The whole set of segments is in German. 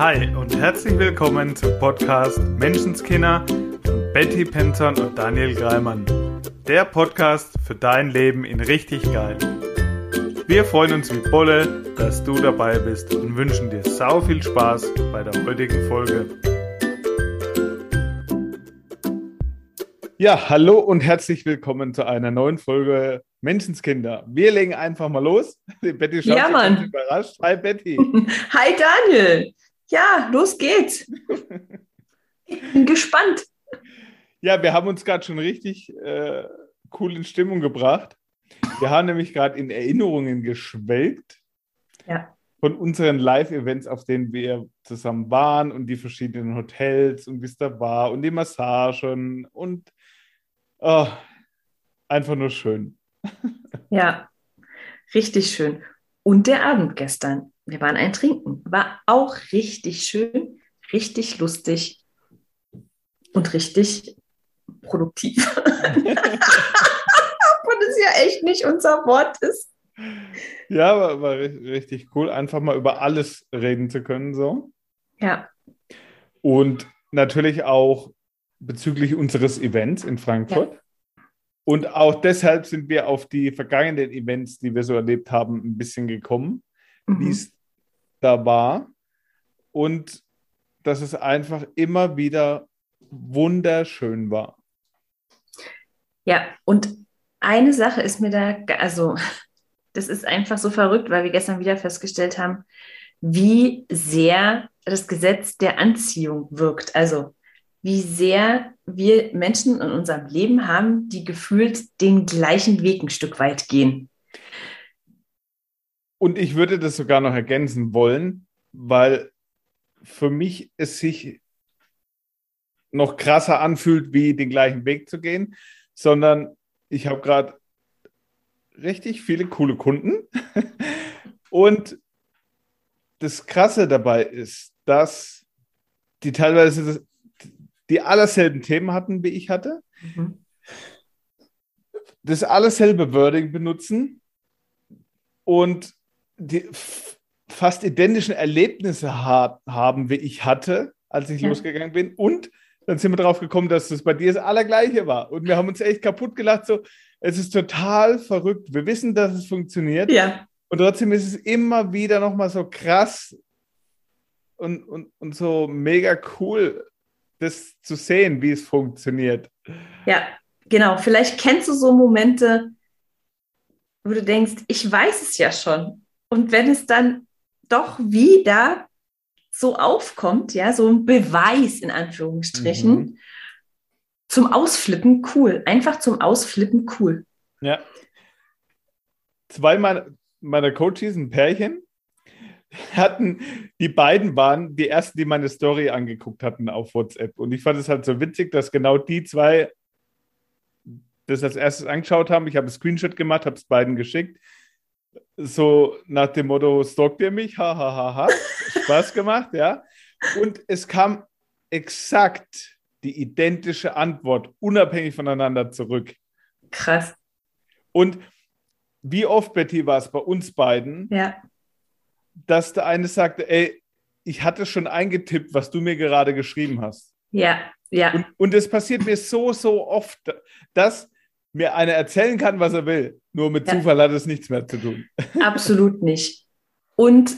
Hi und herzlich willkommen zum Podcast Menschenskinder von Betty Penton und Daniel Greimann. Der Podcast für dein Leben in richtig geil. Wir freuen uns wie Bolle, dass du dabei bist und wünschen dir sau viel Spaß bei der heutigen Folge. Ja, hallo und herzlich willkommen zu einer neuen Folge Menschenskinder. Wir legen einfach mal los. Die Betty schaut ja, Mann. überrascht. Hi Betty. Hi Daniel. Ja, los geht's. Ich bin gespannt. Ja, wir haben uns gerade schon richtig äh, cool in Stimmung gebracht. Wir haben nämlich gerade in Erinnerungen geschwelgt ja. von unseren Live-Events, auf denen wir zusammen waren und die verschiedenen Hotels und wie es da war und die Massagen und oh, einfach nur schön. Ja, richtig schön. Und der Abend gestern. Wir waren ein Trinken. War auch richtig schön, richtig lustig und richtig produktiv. Obwohl das ja echt nicht unser Wort ist. Ja, war, war richtig cool, einfach mal über alles reden zu können. So. Ja. Und natürlich auch bezüglich unseres Events in Frankfurt. Ja. Und auch deshalb sind wir auf die vergangenen Events, die wir so erlebt haben, ein bisschen gekommen, mhm. wie es da war. Und dass es einfach immer wieder wunderschön war. Ja, und eine Sache ist mir da, also das ist einfach so verrückt, weil wir gestern wieder festgestellt haben, wie sehr das Gesetz der Anziehung wirkt. Also wie sehr wir Menschen in unserem Leben haben, die gefühlt den gleichen Weg ein Stück weit gehen. Und ich würde das sogar noch ergänzen wollen, weil für mich es sich noch krasser anfühlt, wie den gleichen Weg zu gehen, sondern ich habe gerade richtig viele coole Kunden. Und das Krasse dabei ist, dass die teilweise die allerselben Themen hatten, wie ich hatte. Mhm. Das allerselbe Wording benutzen und die fast identischen Erlebnisse ha haben, wie ich hatte, als ich ja. losgegangen bin. Und dann sind wir darauf gekommen, dass das bei dir das Allergleiche war. Und wir haben uns echt kaputt gelacht. So, es ist total verrückt. Wir wissen, dass es funktioniert. Ja. Und trotzdem ist es immer wieder nochmal so krass und, und, und so mega cool, das zu sehen, wie es funktioniert. Ja, genau. Vielleicht kennst du so Momente, wo du denkst, ich weiß es ja schon. Und wenn es dann doch wieder so aufkommt, ja, so ein Beweis in Anführungsstrichen, mhm. zum Ausflippen cool. Einfach zum Ausflippen cool. Ja. Zwei meiner, meiner Coaches, ein Pärchen, hatten, die beiden waren die ersten, die meine Story angeguckt hatten auf WhatsApp. Und ich fand es halt so witzig, dass genau die zwei das als erstes angeschaut haben. Ich habe einen Screenshot gemacht, habe es beiden geschickt. So nach dem Motto, stalkt ihr mich? Ha, ha, ha, ha. Spaß gemacht, ja. Und es kam exakt die identische Antwort, unabhängig voneinander zurück. Krass. Und wie oft, Betty, war es bei uns beiden, ja dass der eine sagte, ey, ich hatte schon eingetippt, was du mir gerade geschrieben hast. Ja, ja. Und, und es passiert mir so, so oft, dass mir einer erzählen kann, was er will. Nur mit ja. Zufall hat es nichts mehr zu tun. Absolut nicht. Und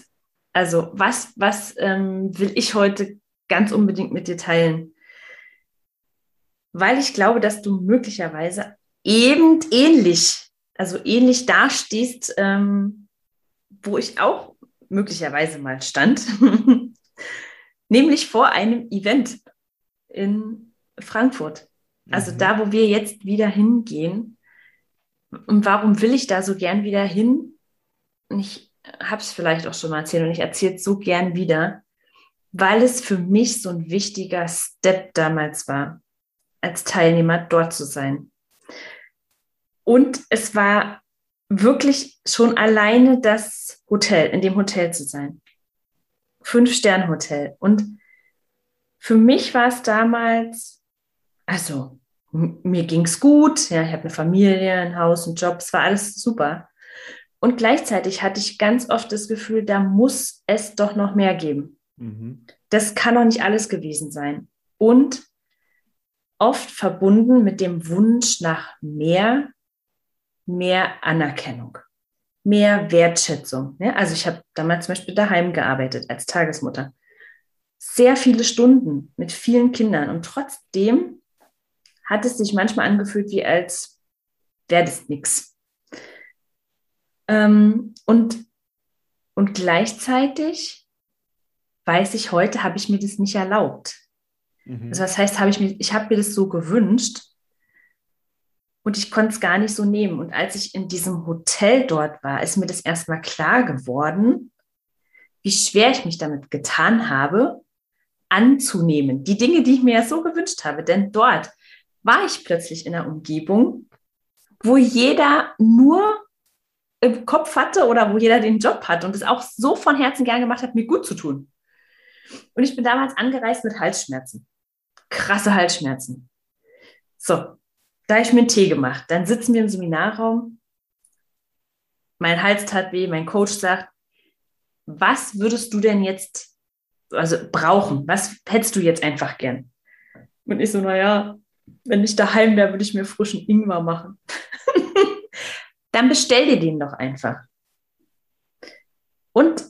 also, was, was ähm, will ich heute ganz unbedingt mit dir teilen? Weil ich glaube, dass du möglicherweise eben ähnlich, also ähnlich dastehst, ähm, wo ich auch möglicherweise mal stand, nämlich vor einem Event in Frankfurt. Also mhm. da, wo wir jetzt wieder hingehen. Und warum will ich da so gern wieder hin? Ich habe es vielleicht auch schon mal erzählt und ich erzähle es so gern wieder, weil es für mich so ein wichtiger Step damals war, als Teilnehmer dort zu sein. Und es war wirklich schon alleine das Hotel, in dem Hotel zu sein. Fünf-Sterne-Hotel. Und für mich war es damals, also mir ging es gut, ja, ich habe eine Familie, ein Haus, einen Job, es war alles super. Und gleichzeitig hatte ich ganz oft das Gefühl, da muss es doch noch mehr geben. Mhm. Das kann doch nicht alles gewesen sein. Und oft verbunden mit dem Wunsch nach mehr, mehr Anerkennung, mehr Wertschätzung. Ja, also ich habe damals zum Beispiel daheim gearbeitet als Tagesmutter. Sehr viele Stunden mit vielen Kindern und trotzdem hat es sich manchmal angefühlt, wie als wäre das nichts. Ähm, und, und gleichzeitig weiß ich heute, habe ich mir das nicht erlaubt. Mhm. Also das heißt, habe ich mir, ich habe mir das so gewünscht und ich konnte es gar nicht so nehmen. Und als ich in diesem Hotel dort war, ist mir das erstmal klar geworden, wie schwer ich mich damit getan habe, anzunehmen. Die Dinge, die ich mir ja so gewünscht habe. Denn dort war ich plötzlich in einer Umgebung, wo jeder nur im Kopf hatte oder wo jeder den Job hat und es auch so von Herzen gern gemacht hat, mir gut zu tun. Und ich bin damals angereist mit Halsschmerzen. Krasse Halsschmerzen. So, da habe ich mir einen Tee gemacht. Dann sitzen wir im Seminarraum. Mein Hals tat weh. Mein Coach sagt, was würdest du denn jetzt also brauchen? Was hättest du jetzt einfach gern? Und ich so, naja, wenn ich daheim wäre, würde ich mir frischen Ingwer machen. Dann bestell dir den doch einfach. Und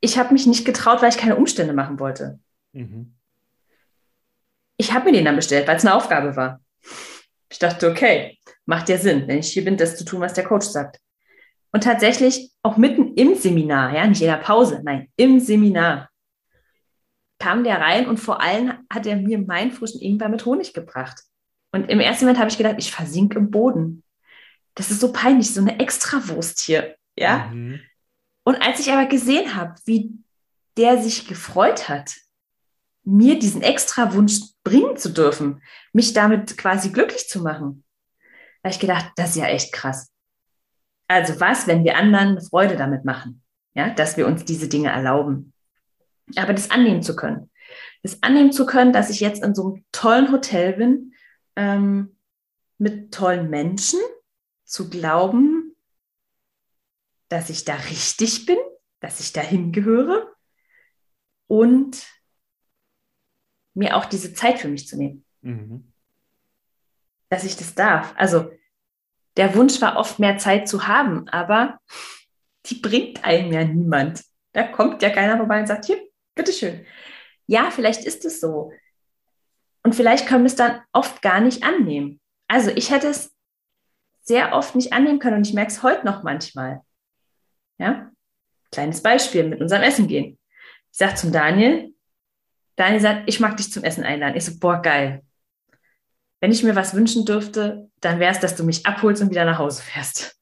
ich habe mich nicht getraut, weil ich keine Umstände machen wollte. Mhm. Ich habe mir den dann bestellt, weil es eine Aufgabe war. Ich dachte, okay, macht ja Sinn, wenn ich hier bin, das zu tun, was der Coach sagt. Und tatsächlich auch mitten im Seminar, ja, nicht in der Pause, nein, im Seminar kam der rein und vor allem hat er mir meinen frischen Ingwer mit Honig gebracht. Und im ersten Moment habe ich gedacht, ich versinke im Boden. Das ist so peinlich, so eine Extrawurst hier, ja. Mhm. Und als ich aber gesehen habe, wie der sich gefreut hat, mir diesen extra Wunsch bringen zu dürfen, mich damit quasi glücklich zu machen, habe ich gedacht, das ist ja echt krass. Also was, wenn wir anderen Freude damit machen, ja, dass wir uns diese Dinge erlauben. Aber das annehmen zu können. Das annehmen zu können, dass ich jetzt in so einem tollen Hotel bin, ähm, mit tollen Menschen, zu glauben, dass ich da richtig bin, dass ich da hingehöre und mir auch diese Zeit für mich zu nehmen, Mhm. dass ich das darf. Also der Wunsch war oft mehr Zeit zu haben, aber die bringt einem ja niemand. Da kommt ja keiner vorbei und sagt, hier, bitteschön. Ja, vielleicht ist es so. Und vielleicht können wir es dann oft gar nicht annehmen. Also ich hätte es sehr oft nicht annehmen können und ich merke es heute noch manchmal. Ja, kleines Beispiel mit unserem Essen gehen. Ich sage zum Daniel, Daniel sagt, ich mag dich zum Essen einladen. Ich so, boah, geil. Wenn ich mir was wünschen dürfte, dann wäre es, dass du mich abholst und wieder nach Hause fährst.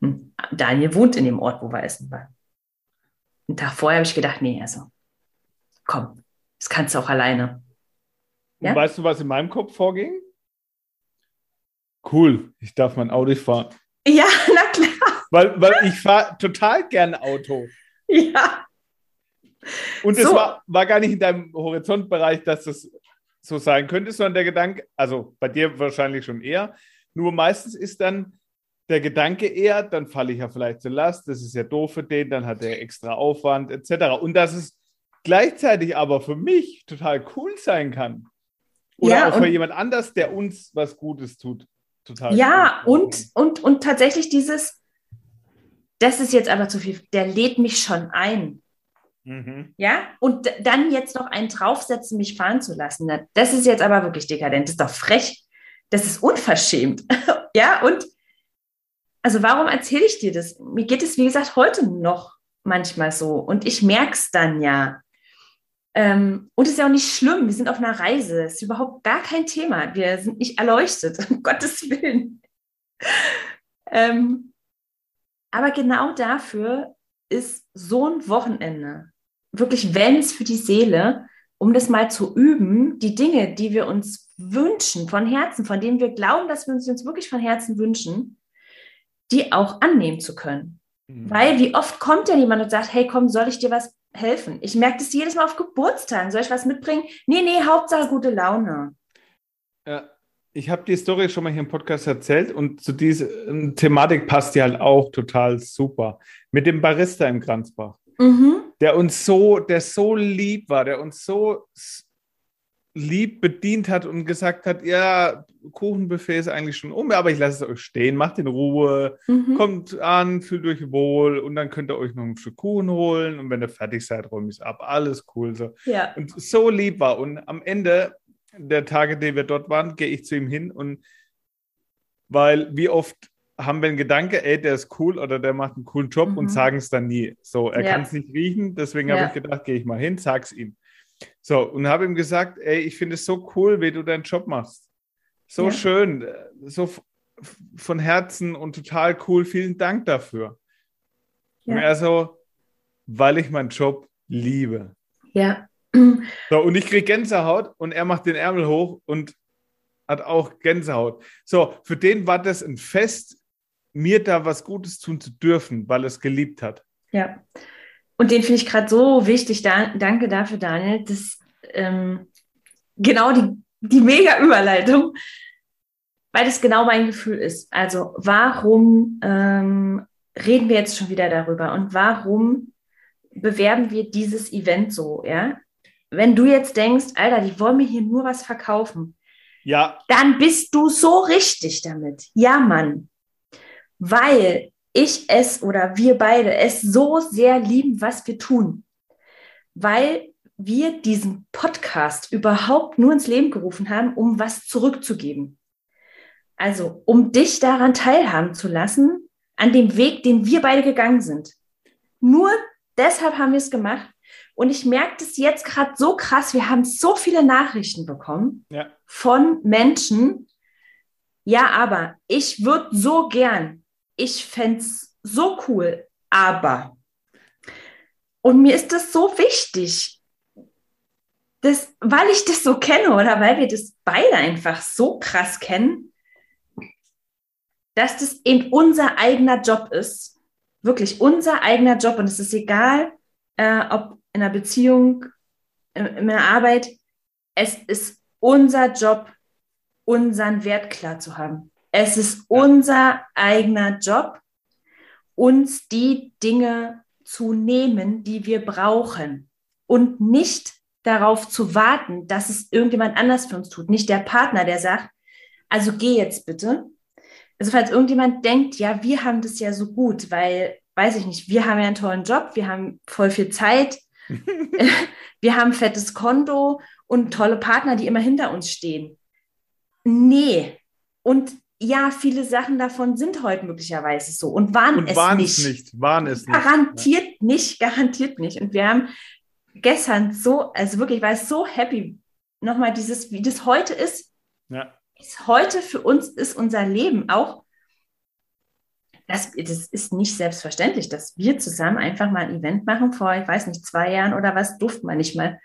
Hm. Daniel wohnt in dem Ort, wo wir essen waren. Einen Tag vorher habe ich gedacht, nee, also, komm, das kannst du auch alleine. Und Ja? weißt du, was in meinem Kopf vorging? Cool, ich darf mein Auto fahren. Ja, na klar. Weil, weil ich fahre total gern Auto. Ja. Und es So. war, war gar nicht in deinem Horizontbereich, dass das so sein könnte, sondern der Gedanke, also bei dir wahrscheinlich schon eher, nur meistens ist dann der Gedanke eher, dann falle ich ja vielleicht zur Last, das ist ja doof für den, dann hat er extra Aufwand etc. Und dass es gleichzeitig aber für mich total cool sein kann. Oder Ja, auch für jemand anders, der uns was Gutes tut. Total Ja, und, und, und tatsächlich dieses, das ist jetzt aber zu viel, der lädt mich schon ein. Mhm. Ja, und dann jetzt noch einen draufsetzen, mich fahren zu lassen. Das ist jetzt aber wirklich dekadent. Das ist doch frech. Das ist unverschämt. ja, und also warum erzähle ich dir das? Mir geht es, wie gesagt, heute noch manchmal so. Und ich merke es dann ja. Ähm, und es ist ja auch nicht schlimm. Wir sind auf einer Reise. Es ist überhaupt gar kein Thema. Wir sind nicht erleuchtet, um Gottes Willen. ähm, aber genau dafür ist so ein Wochenende wirklich Wellness für die Seele, um das mal zu üben, die Dinge, die wir uns wünschen von Herzen, von denen wir glauben, dass wir uns, uns wirklich von Herzen wünschen, die auch annehmen zu können. Mhm. Weil wie oft kommt ja jemand und sagt, hey, komm, soll ich dir was helfen? Ich merke das jedes Mal auf Geburtstagen. Soll ich was mitbringen? Nee, nee, Hauptsache gute Laune. Ja, ich habe die Story schon mal hier im Podcast erzählt und zu dieser ähm, Thematik passt die halt auch total super. Mit dem Barista im Kranzbach. Mhm. der uns so, der so lieb war, der uns so lieb bedient hat und gesagt hat, ja, Kuchenbuffet ist eigentlich schon um, aber ich lasse es euch stehen, macht in Ruhe, mhm. kommt an, fühlt euch wohl und dann könnt ihr euch noch ein Stück Kuchen holen und wenn ihr fertig seid, räume ich es ab, alles cool so. Ja. Und so lieb war und am Ende der Tage, die wir dort waren, gehe ich zu ihm hin und weil wie oft haben wir einen Gedanke, ey, der ist cool oder der macht einen coolen Job mhm. und sagen es dann nie. So, er ja. kann es nicht riechen, deswegen ja. habe ich gedacht, gehe ich mal hin, sag's ihm. So, und habe ihm gesagt, ey, ich finde es so cool, wie du deinen Job machst. So ja. schön, so von Herzen und total cool. Vielen Dank dafür. Ja. Und er so, weil ich meinen Job liebe. Ja. So, und ich kriege Gänsehaut und er macht den Ärmel hoch und hat auch Gänsehaut. So, für den war das ein Fest, mir da was Gutes tun zu dürfen, weil er es geliebt hat. Ja. Und den finde ich gerade so wichtig. Da, danke dafür, Daniel. Das ähm, genau die, die mega Überleitung, weil das genau mein Gefühl ist. Also warum ähm, reden wir jetzt schon wieder darüber und warum bewerben wir dieses Event so, ja? Wenn du jetzt denkst, Alter, die wollen mir hier nur was verkaufen, ja. dann bist du so richtig damit. Ja, Mann. Weil ich es oder wir beide es so sehr lieben, was wir tun. Weil wir diesen Podcast überhaupt nur ins Leben gerufen haben, um was zurückzugeben. Also, um dich daran teilhaben zu lassen, an dem Weg, den wir beide gegangen sind. Nur deshalb haben wir es gemacht. Und ich merke das jetzt gerade so krass. Wir haben so viele Nachrichten bekommen ja. von Menschen. Ja, aber ich würde so gern ich fände es so cool, aber. Und mir ist das so wichtig, dass, weil ich das so kenne oder weil wir das beide einfach so krass kennen, dass das eben unser eigener Job ist. Wirklich unser eigener Job. Und es ist egal, äh, ob in einer Beziehung, in, in einer Arbeit, es ist unser Job, unseren Wert klar zu haben. Es ist unser eigener Job, uns die Dinge zu nehmen, die wir brauchen und nicht darauf zu warten, dass es irgendjemand anders für uns tut. Nicht der Partner, der sagt, also geh jetzt bitte. Also falls irgendjemand denkt, ja, wir haben das ja so gut, weil, weiß ich nicht, wir haben ja einen tollen Job, wir haben voll viel Zeit, wir haben fettes Konto und tolle Partner, die immer hinter uns stehen. Nee. Und ja, viele Sachen davon sind heute möglicherweise so und waren und es waren nicht. Es nicht. Waren es nicht. Garantiert nicht, garantiert nicht. Und wir haben gestern so, also wirklich, ich war so happy, nochmal dieses, wie das heute ist. Ja. Ist heute für uns ist unser Leben auch, das, das ist nicht selbstverständlich, dass wir zusammen einfach mal ein Event machen. Vor, ich weiß nicht, zwei Jahren oder was, durften wir nicht mal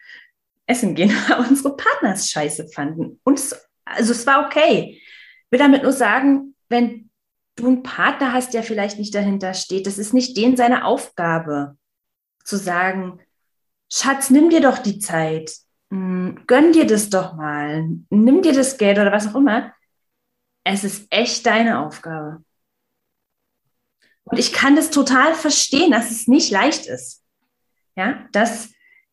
essen gehen, weil unsere Partners scheiße fanden. Und es, also es war okay will damit nur sagen, wenn du einen Partner hast, der vielleicht nicht dahinter steht, das ist nicht den seine Aufgabe, zu sagen, Schatz, nimm dir doch die Zeit, hm, gönn dir das doch mal, nimm dir das Geld oder was auch immer. Es ist echt deine Aufgabe. Und ich kann das total verstehen, dass es nicht leicht ist. Ja, dass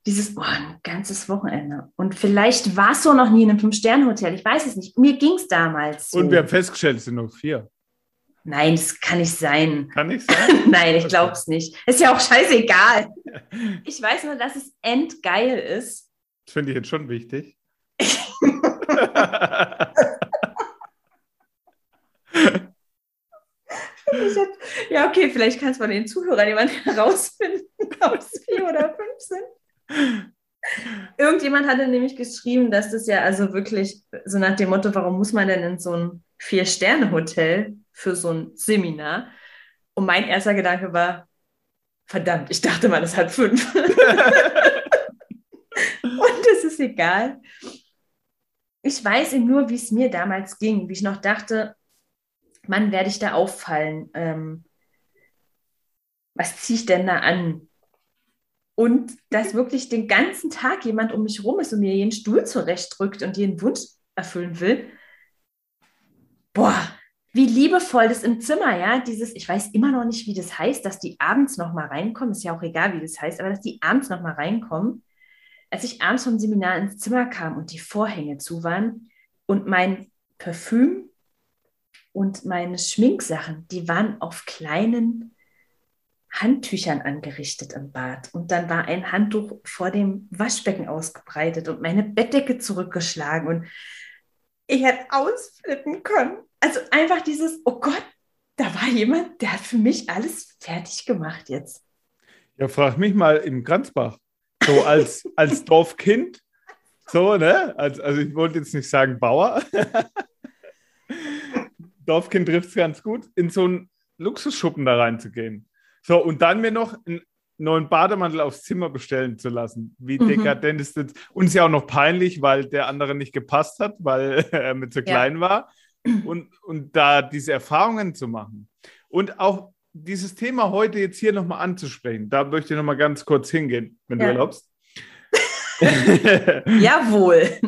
dieses, oh, ein ganzes Wochenende. Und vielleicht warst du noch nie in einem Fünf-Sterne-Hotel. Ich weiß es nicht. Mir ging es damals. So. Und wir haben festgestellt, es sind nur vier. Nein, das kann nicht sein. Kann nicht sein? Nein, ich glaube es nicht. Ist ja auch scheißegal. ich weiß nur, dass es endgeil ist. Das finde ich jetzt schon wichtig. ja, okay, vielleicht kannst du von den Zuhörern jemanden herausfinden, ob es vier oder fünf sind. Irgendjemand hatte nämlich geschrieben, dass das ja also wirklich so nach dem Motto, warum muss man denn in so ein Vier-Sterne-Hotel für so ein Seminar? Und mein erster Gedanke war, verdammt, ich dachte mal, das hat fünf. Und es ist egal. Ich weiß eben nur, wie es mir damals ging, wie ich noch dachte, Mann, werde ich da auffallen? Ähm, was ziehe ich denn da an? Und dass wirklich den ganzen Tag jemand um mich rum ist und mir jeden Stuhl zurechtdrückt und jeden Wunsch erfüllen will. Boah, wie liebevoll das im Zimmer, ja, dieses, ich weiß immer noch nicht, wie das heißt, dass die abends noch mal reinkommen, ist ja auch egal, wie das heißt, aber dass die abends noch mal reinkommen. Als ich abends vom Seminar ins Zimmer kam und die Vorhänge zu waren und mein Parfüm und meine Schminksachen, die waren auf kleinen Handtüchern angerichtet im Bad. Und dann war ein Handtuch vor dem Waschbecken ausgebreitet und meine Bettdecke zurückgeschlagen. Und ich hätte ausflippen können. Also einfach dieses, oh Gott, da war jemand, der hat für mich alles fertig gemacht jetzt. Ja, frag mich mal im Kranzbach. So als, als Dorfkind. So, ne? Also, also ich wollte jetzt nicht sagen Bauer. Dorfkind trifft es ganz gut, in so einen Luxusschuppen da reinzugehen. So, und dann mir noch einen neuen Bademantel aufs Zimmer bestellen zu lassen. Wie mhm. dekadent ist das? Und ist ja auch noch peinlich, weil der andere nicht gepasst hat, weil er mit zu klein ja. war. Und, und da diese Erfahrungen zu machen. Und auch dieses Thema heute jetzt hier nochmal anzusprechen, da möchte ich nochmal ganz kurz hingehen, wenn ja. du erlaubst. Jawohl.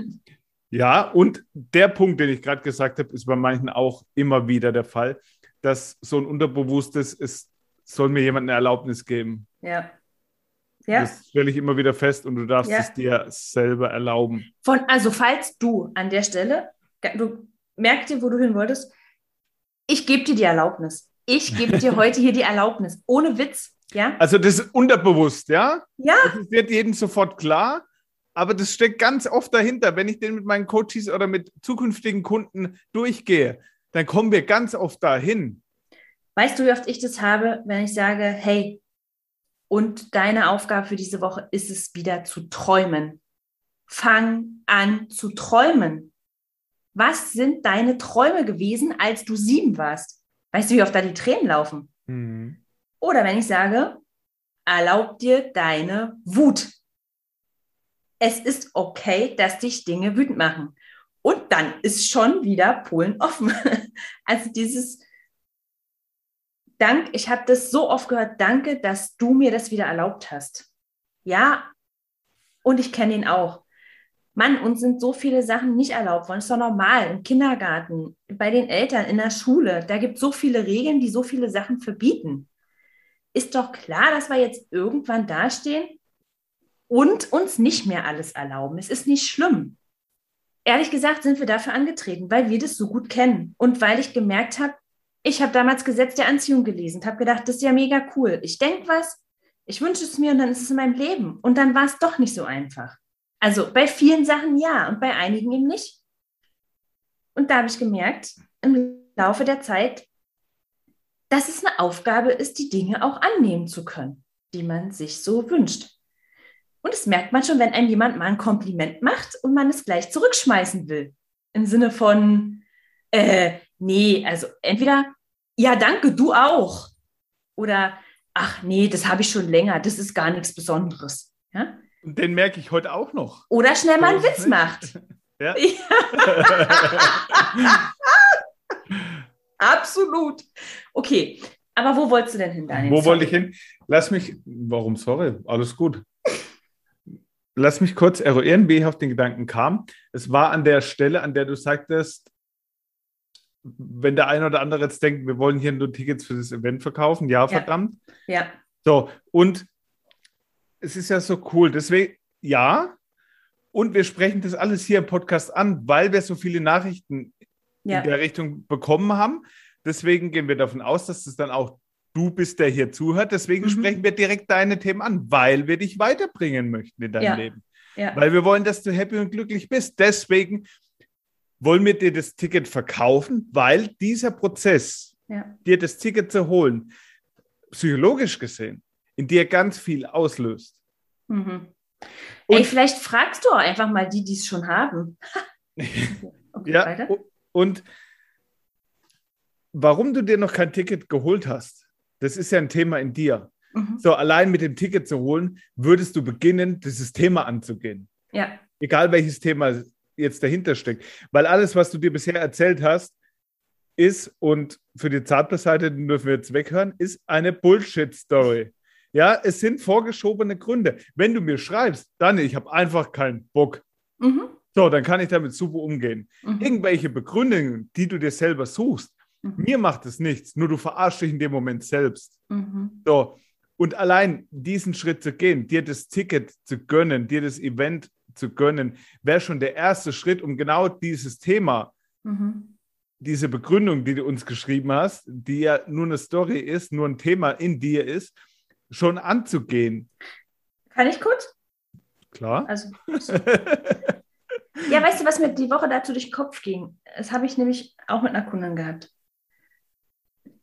Ja, und der Punkt, den ich gerade gesagt habe, ist bei manchen auch immer wieder der Fall, dass so ein unterbewusstes, es soll mir jemand eine Erlaubnis geben. Ja. Ja. Das stelle ich immer wieder fest und du darfst ja. es dir selber erlauben. Von, also falls du an der Stelle, du merkst dir, wo du hin wolltest, ich gebe dir die Erlaubnis. Ich gebe dir heute hier die Erlaubnis. Ohne Witz. Ja? Also das ist unterbewusst, ja? Ja. Das wird jedem sofort klar. Aber das steckt ganz oft dahinter. Wenn ich den mit meinen Coaches oder mit zukünftigen Kunden durchgehe, dann kommen wir ganz oft dahin. Weißt du, wie oft ich das habe, wenn ich sage, hey, und deine Aufgabe für diese Woche ist es wieder zu träumen. Fang an zu träumen. Was sind deine Träume gewesen, als du sieben warst? Weißt du, wie oft da die Tränen laufen? Mhm. Oder wenn ich sage, erlaub dir deine Wut es ist okay, dass dich Dinge wütend machen. Und dann ist schon wieder Polen offen. Also dieses Dank, ich habe das so oft gehört, danke, dass du mir das wieder erlaubt hast. Ja, und ich kenne ihn auch. Mann, uns sind so viele Sachen nicht erlaubt worden. Ist doch normal. Im Kindergarten, bei den Eltern, in der Schule. Da gibt es so viele Regeln, die so viele Sachen verbieten. Ist doch klar, dass wir jetzt irgendwann dastehen und uns nicht mehr alles erlauben. Es ist nicht schlimm. Ehrlich gesagt sind wir dafür angetreten, weil wir das so gut kennen und weil ich gemerkt habe, ich habe damals Gesetz der Anziehung gelesen, habe gedacht, das ist ja mega cool. Ich denke was, ich wünsche es mir und dann ist es in meinem Leben. Und dann war es doch nicht so einfach. Also bei vielen Sachen ja und bei einigen eben nicht. Und da habe ich gemerkt, im Laufe der Zeit, dass es eine Aufgabe ist, die Dinge auch annehmen zu können, die man sich so wünscht. Und das merkt man schon, wenn einem jemand mal ein Kompliment macht und man es gleich zurückschmeißen will. Im Sinne von, äh, nee, also entweder, ja, danke, du auch. Oder, ach nee, das habe ich schon länger, das ist gar nichts Besonderes. Ja? Den merke ich heute auch noch. Oder schnell mal einen Witz macht. Ja. Absolut. Okay, aber wo wolltest du denn hin, Daniel? Wo wollte ich hin? Lass mich, warum, sorry, alles gut lass mich kurz eruieren, wie ich auf den Gedanken kam. Es war an der Stelle, an der du sagtest, wenn der eine oder andere jetzt denkt, wir wollen hier nur Tickets für das Event verkaufen, ja, verdammt. Ja. So, und es ist ja so cool. Deswegen, ja. Und wir sprechen das alles hier im Podcast an, weil wir so viele Nachrichten ja. in der Richtung bekommen haben. Deswegen gehen wir davon aus, dass das dann auch du bist, der hier zuhört. Deswegen mhm. sprechen wir direkt deine Themen an, weil wir dich weiterbringen möchten in deinem ja. Leben. Ja. Weil wir wollen, dass du happy und glücklich bist. Deswegen wollen wir dir das Ticket verkaufen, weil dieser Prozess, ja. dir das Ticket zu holen, psychologisch gesehen, in dir ganz viel auslöst. Mhm. Ey, vielleicht fragst du auch einfach mal die, die es schon haben. okay, ja, weiter. und warum du dir noch kein Ticket geholt hast, das ist ja ein Thema in dir. Mhm. So, allein mit dem Ticket zu holen, würdest du beginnen, dieses Thema anzugehen. Ja. Egal welches Thema jetzt dahinter steckt. Weil alles, was du dir bisher erzählt hast, ist, und für die Zartbeseite dürfen wir jetzt weghören, ist eine Bullshit-Story. Ja, es sind vorgeschobene Gründe. Wenn du mir schreibst, dann, ich habe einfach keinen Bock. Mhm. So, dann kann ich damit super umgehen. Mhm. Irgendwelche Begründungen, die du dir selber suchst, Mhm. Mir macht es nichts, nur du verarschst dich in dem Moment selbst. Mhm. So. Und allein diesen Schritt zu gehen, dir das Ticket zu gönnen, dir das Event zu gönnen, wäre schon der erste Schritt, um genau dieses Thema, Mhm. diese Begründung, die du uns geschrieben hast, die ja nur eine Story ist, nur ein Thema in dir ist, schon anzugehen. Kann ich kurz? Klar. Also, ja, weißt du, was mir die Woche dazu durch den Kopf ging? Das habe ich nämlich auch mit einer Kundin gehabt.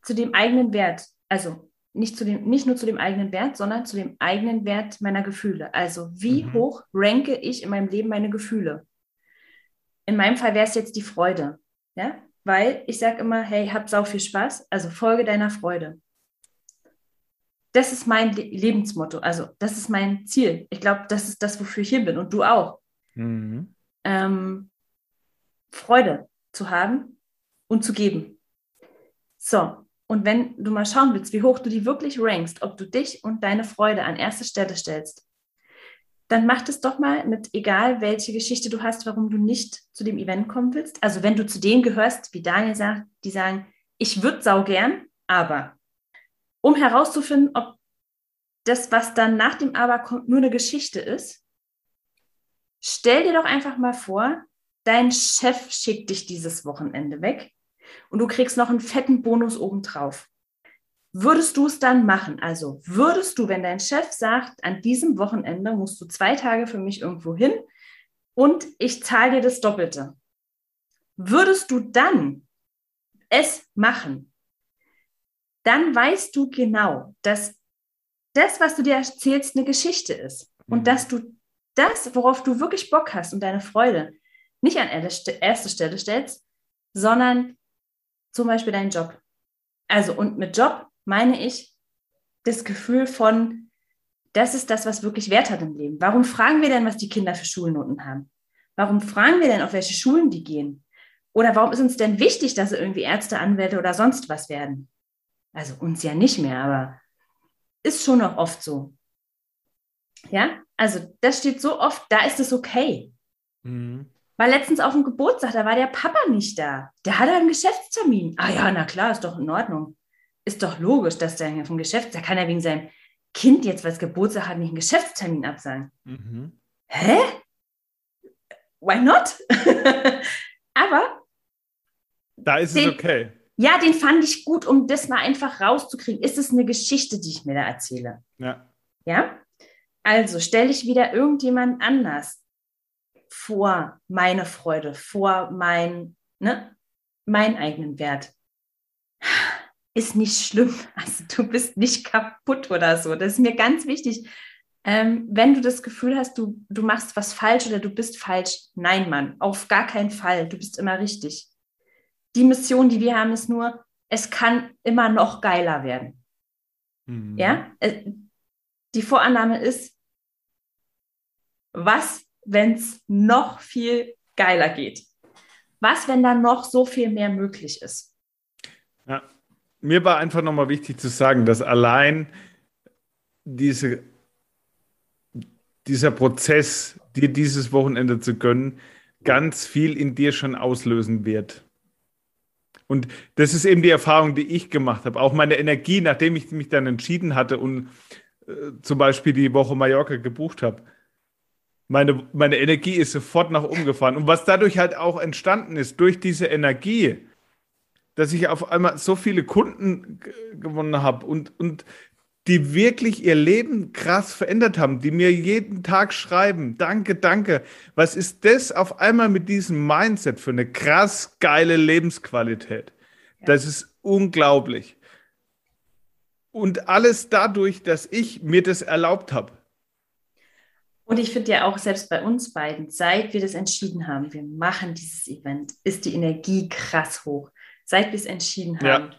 Zu dem eigenen Wert. Also nicht, zu dem, nicht nur zu dem eigenen Wert, sondern zu dem eigenen Wert meiner Gefühle. Also wie Mhm. hoch ranke ich in meinem Leben meine Gefühle? In meinem Fall wäre es jetzt die Freude. Ja? Weil ich sage immer, hey, hab sau viel Spaß, also folge deiner Freude. Das ist mein Le Lebensmotto. Also das ist mein Ziel. Ich glaube, das ist das, wofür ich hier bin und du auch. Mhm. Ähm, Freude zu haben und zu geben. So, und wenn du mal schauen willst, wie hoch du die wirklich rankst, ob du dich und deine Freude an erste Stelle stellst, dann mach das doch mal mit egal, welche Geschichte du hast, warum du nicht zu dem Event kommen willst. Also wenn du zu denen gehörst, wie Daniel sagt, die sagen, ich würde sau gern, aber um herauszufinden, ob das, was dann nach dem Aber kommt, nur eine Geschichte ist, stell dir doch einfach mal vor, dein Chef schickt dich dieses Wochenende weg und du kriegst noch einen fetten Bonus obendrauf. Würdest du es dann machen? Also würdest du, wenn dein Chef sagt, an diesem Wochenende musst du zwei Tage für mich irgendwo hin und ich zahle dir das Doppelte, würdest du dann es machen? Dann weißt du genau, dass das, was du dir erzählst, eine Geschichte ist und Mhm. dass du das, worauf du wirklich Bock hast und deine Freude nicht an erste Stelle stellst, sondern zum Beispiel deinen Job. Also, und mit Job meine ich das Gefühl von, das ist das, was wirklich Wert hat im Leben. Warum fragen wir denn, was die Kinder für Schulnoten haben? Warum fragen wir denn, auf welche Schulen die gehen? Oder warum ist uns denn wichtig, dass sie irgendwie Ärzte, Anwälte oder sonst was werden? Also uns ja nicht mehr, aber ist schon noch oft so. Ja, also das steht so oft, da ist es okay. Mhm. War letztens auf dem Geburtstag, da war der Papa nicht da. Der hatte einen Geschäftstermin. Ah ja, na klar, ist doch in Ordnung. Ist doch logisch, dass der vom Geschäft, da kann er wegen seinem Kind jetzt, was Geburtstag hat, nicht einen Geschäftstermin absagen. Mhm. Hä? Why not? Aber Da ist Den- es okay. ja, den fand ich gut, um das mal einfach rauszukriegen. Ist es eine Geschichte, die ich mir da erzähle? Ja. Ja? Also stelle ich wieder irgendjemand anders vor meine Freude, vor mein, ne, meinen eigenen Wert. Ist nicht schlimm. Also du bist nicht kaputt oder so. Das ist mir ganz wichtig. Ähm, wenn du das Gefühl hast, du, du machst was falsch oder du bist falsch, nein, Mann, auf gar keinen Fall. Du bist immer richtig. Die Mission, die wir haben, ist nur, es kann immer noch geiler werden. Mhm. Ja, äh, die Vorannahme ist, was, wenn es noch viel geiler geht? Was, wenn da noch so viel mehr möglich ist? Ja. Mir war einfach nochmal wichtig zu sagen, dass allein diese, dieser Prozess, dir dieses Wochenende zu gönnen, ganz viel in dir schon auslösen wird. Und das ist eben die Erfahrung, die ich gemacht habe. Auch meine Energie, nachdem ich mich dann entschieden hatte und äh, zum Beispiel die Woche Mallorca gebucht habe. Meine, meine Energie ist sofort nach oben gefahren. Und was dadurch halt auch entstanden ist, durch diese Energie, dass ich auf einmal so viele Kunden gewonnen habe und, und die wirklich ihr Leben krass verändert haben, die mir jeden Tag schreiben, danke, danke. Was ist das auf einmal mit diesem Mindset für eine krass geile Lebensqualität? Das ist unglaublich. Und alles dadurch, dass ich mir das erlaubt habe. Und ich finde ja auch selbst bei uns beiden, seit wir das entschieden haben, wir machen dieses Event, ist die Energie krass hoch. Seit wir es entschieden Ja. haben,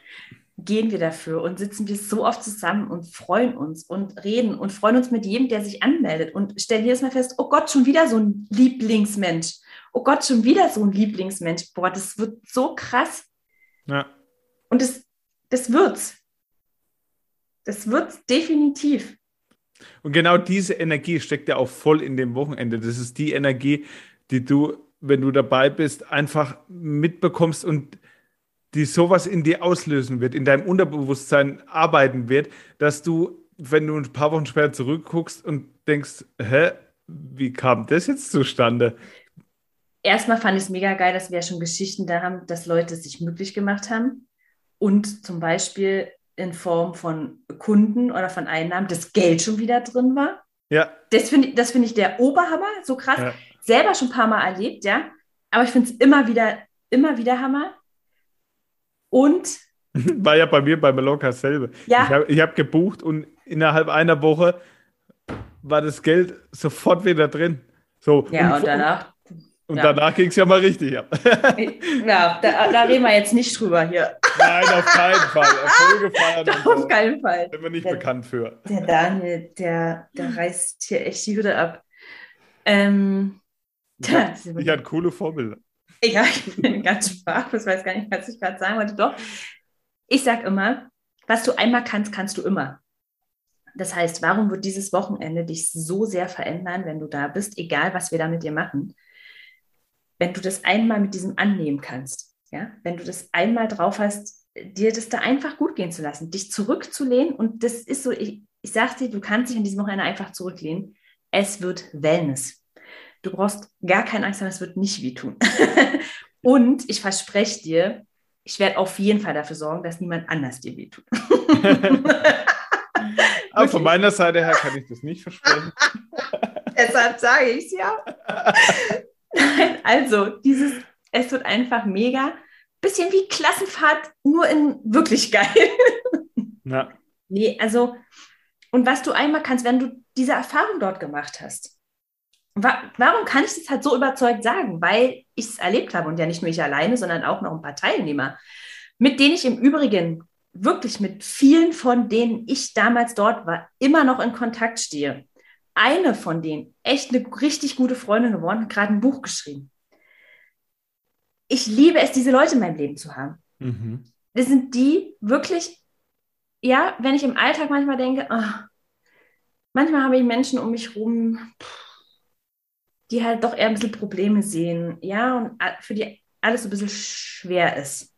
gehen wir dafür und sitzen wir so oft zusammen und freuen uns und reden und freuen uns mit jedem, der sich anmeldet und stellen jedes Mal fest, oh Gott, schon wieder so ein Lieblingsmensch. Oh Gott, schon wieder so ein Lieblingsmensch. Boah, das wird so krass. Ja. Und das, das wird's. Das wird's definitiv. Und genau diese Energie steckt ja auch voll in dem Wochenende. Das ist die Energie, die du, wenn du dabei bist, einfach mitbekommst und die sowas in dir auslösen wird, in deinem Unterbewusstsein arbeiten wird, dass du, wenn du ein paar Wochen später zurückguckst und denkst, hä, wie kam das jetzt zustande? Erstmal fand ich es mega geil, dass wir ja schon Geschichten da haben, dass Leute es sich möglich gemacht haben und zum Beispiel in Form von Kunden oder von Einnahmen das Geld schon wieder drin war. Ja. Das finde das find ich der Oberhammer, so krass. Ja. Selber schon ein paar Mal erlebt, ja. Aber ich finde es immer wieder, immer wieder Hammer. Und. War ja bei mir bei Mallorca dasselbe. Ja. Ich habe hab gebucht und innerhalb einer Woche war das Geld sofort wieder drin. So, ja, und, und danach. Und ja. danach ging es ja mal richtig ab. ja, da, da, reden wir jetzt nicht drüber hier. Nein, auf keinen Fall. Erfolge feiern. auf so. keinen Fall. Sind wir nicht der, bekannt für. Der Daniel, der, der reißt hier echt die Hütte ab. Ähm, ich, hatte coole Vorbilder. Ja, ich bin ganz sprachlos, weiß gar nicht, was ich gerade sagen wollte. Doch, ich sage immer, was du einmal kannst, kannst du immer. Das heißt, warum wird dieses Wochenende dich so sehr verändern, wenn du da bist, egal was wir da mit dir machen? Wenn du das einmal mit diesem annehmen kannst, ja, wenn du das einmal drauf hast, dir das da einfach gut gehen zu lassen, dich zurückzulehnen und das ist so, ich, ich sage dir, du kannst dich an diesem Wochenende einfach zurücklehnen. Es wird Wellness. Du brauchst gar keine Angst haben, es wird nicht wehtun. und ich verspreche dir, ich werde auf jeden Fall dafür sorgen, dass niemand anders dir wehtut. Aber von meiner Seite her kann ich das nicht versprechen. Deshalb sage ich es ja. also, dieses, es wird einfach mega. Bisschen wie Klassenfahrt, nur in wirklich geil. Ja. Nee, also, und was du einmal kannst, wenn du diese Erfahrung dort gemacht hast, warum kann ich das halt so überzeugt sagen? Weil ich es erlebt habe und ja nicht nur ich alleine, sondern auch noch ein paar Teilnehmer, mit denen ich im Übrigen wirklich mit vielen von denen ich damals dort war, immer noch in Kontakt stehe. Eine von denen, echt eine richtig gute Freundin geworden, hat gerade ein Buch geschrieben. Ich liebe es, diese Leute in meinem Leben zu haben. Mhm. Das sind die wirklich, ja, wenn ich im Alltag manchmal denke, oh, manchmal habe ich Menschen um mich rum, die halt doch eher ein bisschen Probleme sehen, ja, und für die alles so ein bisschen schwer ist.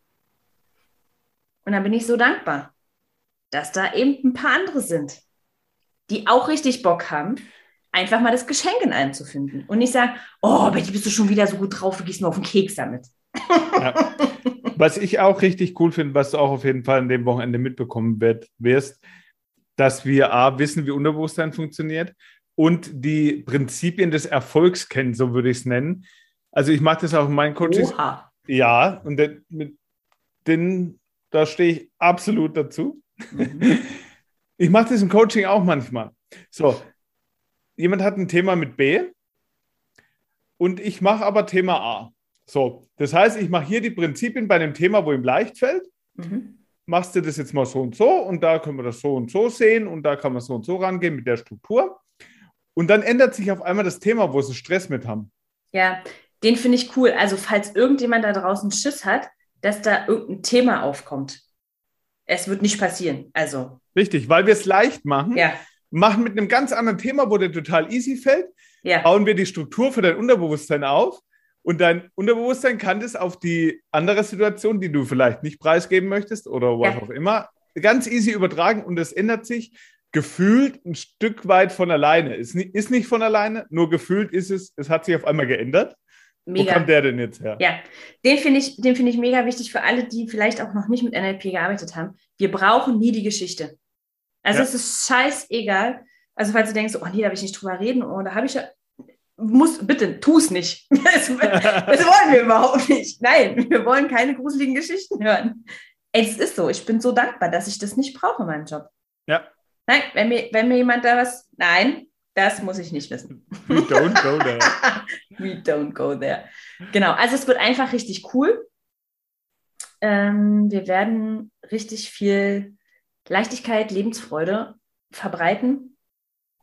Und dann bin ich so dankbar, dass da eben ein paar andere sind, die auch richtig Bock haben, einfach mal das Geschenk in einem zu finden. Und nicht sagen, oh, Betty, bist du schon wieder so gut drauf, du gehst nur auf den Keks damit. Ja. Was ich auch richtig cool finde, was du auch auf jeden Fall an dem Wochenende mitbekommen wird, wirst, dass wir A, wissen, wie Unterbewusstsein funktioniert und die Prinzipien des Erfolgs kennen, so würde ich es nennen. Also ich mache das auch in meinen Coaches. Oha. Ja, und den, mit den da stehe ich absolut dazu. Mhm. Ich mache das im Coaching auch manchmal. So, jemand hat ein Thema mit B und ich mache aber Thema A. So, das heißt, ich mache hier die Prinzipien bei einem Thema, wo ihm leicht fällt. Mhm. Machst du das jetzt mal so und so und da können wir das so und so sehen und da kann man so und so rangehen mit der Struktur. Und dann ändert sich auf einmal das Thema, wo sie Stress mit haben. Ja, den finde ich cool. Also, falls irgendjemand da draußen Schiss hat, dass da irgendein Thema aufkommt. Es wird nicht passieren. Also. Richtig, weil wir es leicht machen. Ja. Machen mit einem ganz anderen Thema, wo dir total easy fällt. Ja. Bauen wir die Struktur für dein Unterbewusstsein auf. Und dein Unterbewusstsein kann das auf die andere Situation, die du vielleicht nicht preisgeben möchtest oder was ja. auch immer, ganz easy übertragen und es ändert sich gefühlt ein Stück weit von alleine. Es ist nicht von alleine, nur gefühlt ist es, es hat sich auf einmal geändert. Mega. Wo kommt der denn jetzt her? Ja, den finde ich, den ich mega wichtig für alle, die vielleicht auch noch nicht mit NLP gearbeitet haben. Wir brauchen nie die Geschichte. Also ja. es ist scheißegal. Also falls du denkst, oh nee, da habe ich nicht drüber reden, oh, da habe ich ja, muss, bitte, tu es nicht. Das, das, wollen wir überhaupt nicht. Nein, wir wollen keine gruseligen Geschichten hören. Es ist so, ich bin so dankbar, dass ich das nicht brauche in meinem Job. Ja. Nein, wenn mir, wenn mir jemand da was, nein, das muss ich nicht wissen. We don't go there. We don't go there. Genau, also es wird einfach richtig cool. Ähm, wir werden richtig viel Leichtigkeit, Lebensfreude verbreiten.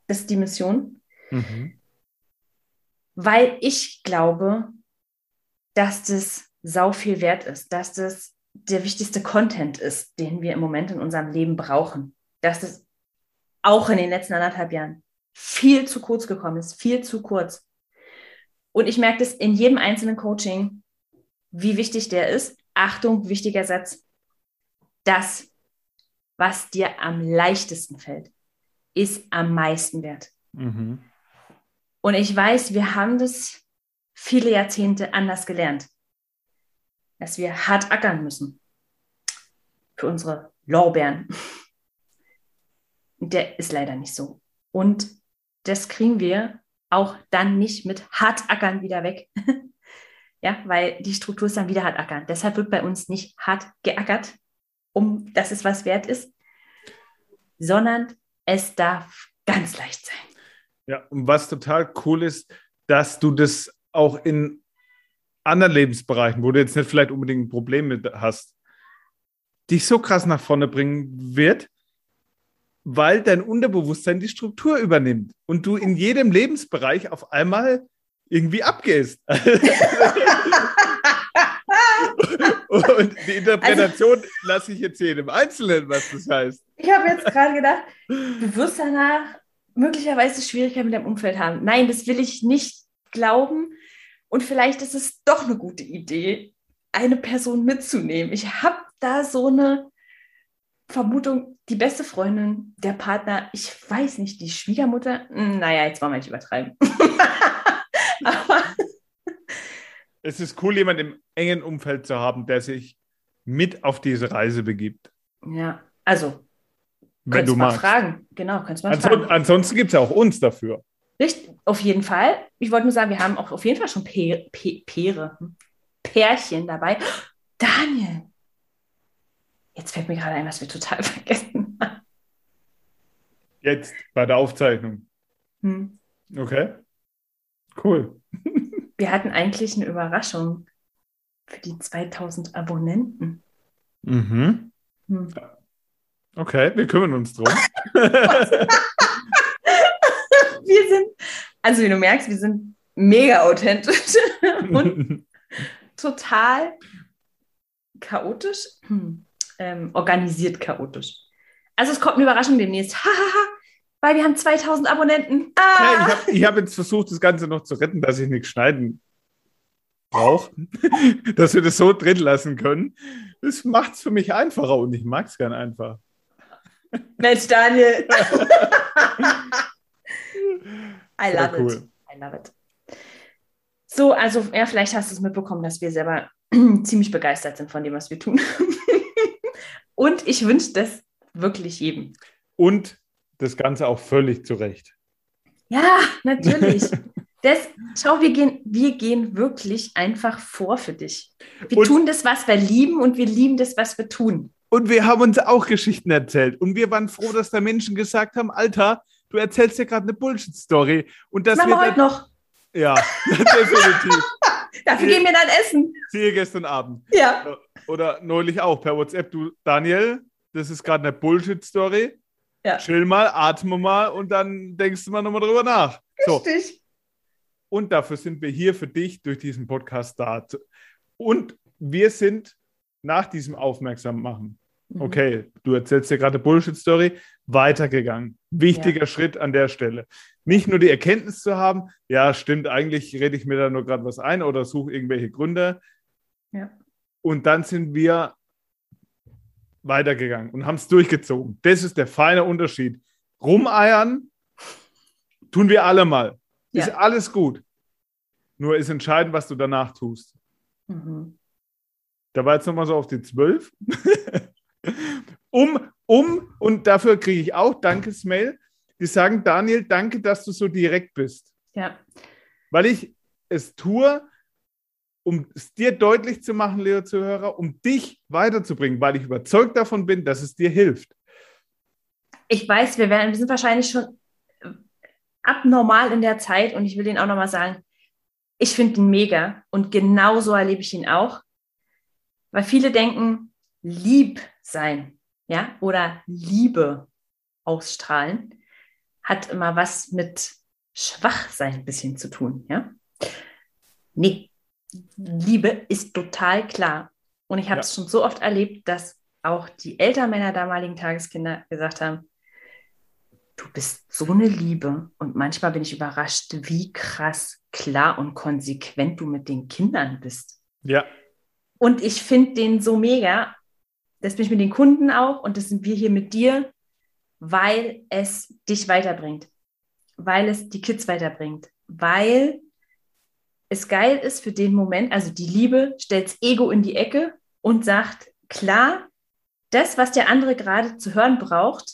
Das ist die Mission. Mhm. Weil ich glaube, dass das sau viel wert ist, dass das der wichtigste Content ist, den wir im Moment in unserem Leben brauchen. Dass das auch in den letzten anderthalb Jahren viel zu kurz gekommen ist, viel zu kurz. Und ich merke das in jedem einzelnen Coaching, wie wichtig der ist. Achtung, wichtiger Satz, das, was dir am leichtesten fällt, ist am meisten wert. Mhm. Und ich weiß, wir haben das viele Jahrzehnte anders gelernt, dass wir hart ackern müssen für unsere Lorbeeren. Der ist leider nicht so. Und das kriegen wir auch dann nicht mit hart ackern wieder weg. ja, weil die Struktur ist dann wieder hart ackern. Deshalb wird bei uns nicht hart geackert, um dass es was wert ist, sondern es darf ganz leicht sein. Ja, und was total cool ist, dass du das auch in anderen Lebensbereichen, wo du jetzt nicht vielleicht unbedingt ein Problem mit hast, dich so krass nach vorne bringen wird, weil dein Unterbewusstsein die Struktur übernimmt und du in jedem Lebensbereich auf einmal irgendwie abgehst. und die Interpretation also, lasse ich jetzt jedem Einzelnen, was das heißt. Ich habe jetzt gerade gedacht, du wirst danach möglicherweise Schwierigkeiten mit deinem Umfeld haben. Nein, das will ich nicht glauben. Und vielleicht ist es doch eine gute Idee, eine Person mitzunehmen. Ich habe da so eine Vermutung, die beste Freundin, der Partner, ich weiß nicht, die Schwiegermutter, hm, naja, jetzt wollen wir nicht übertreiben. Aber es ist cool, jemanden im engen Umfeld zu haben, der sich mit auf diese Reise begibt. Ja, also, wenn du mal magst. fragen. Genau, könntest mal Anson fragen. Ansonsten gibt es ja auch uns dafür. Richtig, auf jeden Fall. Ich wollte nur sagen, wir haben auch auf jeden Fall schon Pe Pe Peere, hm, Pärchen dabei. Daniel, Jetzt fällt mir gerade ein, was wir total vergessen haben. Jetzt bei der Aufzeichnung. Hm. Okay. Cool. Wir hatten eigentlich eine Überraschung für die 2000 Abonnenten. Mhm. Hm. Okay, wir kümmern uns drum. wir sind, also wie du merkst, wir sind mega authentisch und total chaotisch. Hm ähm, organisiert chaotisch. Also es kommt eine Überraschung demnächst. weil wir haben 2000 Abonnenten. Ah. Ja, ich habe hab jetzt versucht, das Ganze noch zu retten, dass ich nichts schneiden brauche, dass wir das so drin lassen können. Das macht es für mich einfacher und ich mag es gern einfach. Mensch, Daniel. I love cool. it. I love it. So, also, ja, vielleicht hast du es mitbekommen, dass wir selber ziemlich begeistert sind von dem, was wir tun. Und ich wünsche das wirklich jedem. Und das Ganze auch völlig zurecht. Ja, natürlich. Das, schau, wir gehen, wir gehen wirklich einfach vor für dich. Wir und, tun das, was wir lieben und wir lieben das, was wir tun. Und wir haben uns auch Geschichten erzählt. Und wir waren froh, dass da Menschen gesagt haben, Alter, du erzählst dir gerade eine Bullshit-Story. Und das machen wir heute noch. Ja, definitiv. Dafür gehen wir dann essen. Siehe gestern Abend. Ja. Oder neulich auch per WhatsApp, du, Daniel, das ist gerade eine Bullshit-Story. Ja. Chill mal, atme mal und dann denkst du mal nochmal drüber nach. Richtig. So. Und dafür sind wir hier für dich durch diesen Podcast da. Und wir sind nach diesem Aufmerksammachen, mhm. okay, du erzählst dir gerade Bullshit-Story, weitergegangen. Wichtiger ja. Schritt an der Stelle. Nicht nur die Erkenntnis zu haben, ja, stimmt, eigentlich rede ich mir da nur gerade was ein oder suche irgendwelche Gründe. Ja. Und dann sind wir weitergegangen und haben es durchgezogen. Das ist der feine Unterschied. Rumeiern tun wir alle mal. Ja. Ist alles gut. Nur ist entscheidend, was du danach tust. Mhm. Da war jetzt nochmal so auf die zwölf. um, um, und dafür kriege ich auch Dankesmail. Die sagen, Daniel, danke, dass du so direkt bist. Ja. Weil ich es tue, um es dir deutlich zu machen, Leo Zuhörer, um dich weiterzubringen, weil ich überzeugt davon bin, dass es dir hilft. Ich weiß, wir, werden, wir sind wahrscheinlich schon abnormal in der Zeit und ich will Ihnen auch nochmal sagen, ich finde ihn mega und genauso erlebe ich ihn auch, weil viele denken, lieb sein, ja, oder Liebe ausstrahlen, hat immer was mit Schwachsein ein bisschen zu tun, ja. Nee, Liebe ist total klar. Und ich habe es ja. schon so oft erlebt, dass auch die Eltern meiner damaligen Tageskinder gesagt haben, du bist so eine Liebe. Und manchmal bin ich überrascht, wie krass klar und konsequent du mit den Kindern bist. Ja. Und ich finde den so mega. Das bin ich mit den Kunden auch und das sind wir hier mit dir, weil es dich weiterbringt, weil es die Kids weiterbringt, weil es geil ist für den Moment, also die Liebe stellt das Ego in die Ecke und sagt, klar, das, was der andere gerade zu hören braucht,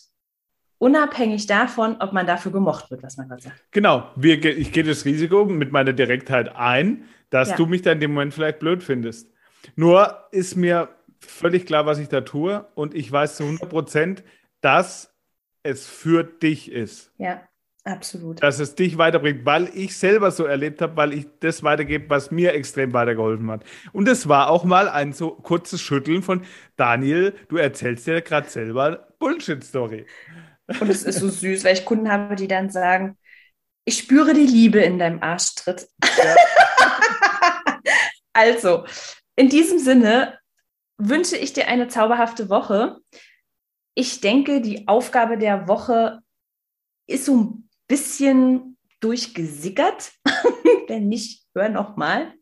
unabhängig davon, ob man dafür gemocht wird, was man gerade sagt. Genau, wir, ich gehe das Risiko mit meiner Direktheit ein, dass ja. du mich dann in dem Moment vielleicht blöd findest. Nur ist mir völlig klar, was ich da tue und ich weiß zu 100 Prozent, dass es für dich ist. Ja, absolut. Dass es dich weiterbringt, weil ich selber so erlebt habe, weil ich das weitergebe, was mir extrem weitergeholfen hat. Und es war auch mal ein so kurzes Schütteln von Daniel, du erzählst dir gerade selber Bullshit-Story. Und es ist so süß, weil ich Kunden habe, die dann sagen, ich spüre die Liebe in deinem Arschtritt. Ja. also, in diesem Sinne wünsche ich dir eine zauberhafte Woche. Ich denke, die Aufgabe der Woche ist so ein bisschen durchgesickert. Wenn nicht, hör nochmal.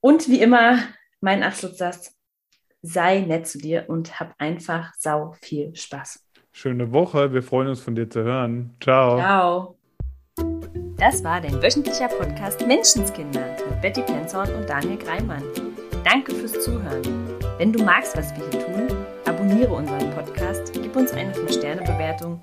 Und wie immer, mein Abschlusssatz, sei nett zu dir und hab einfach sau viel Spaß. Schöne Woche, wir freuen uns von dir zu hören. Ciao. Ciao. Das war dein wöchentlicher Podcast Menschenskinder mit Betty Penzorn und Daniel Greimann. Danke fürs Zuhören. Wenn du magst, was wir hier tun, abonniere unseren Podcast, gib uns eine 5-Sterne-Bewertung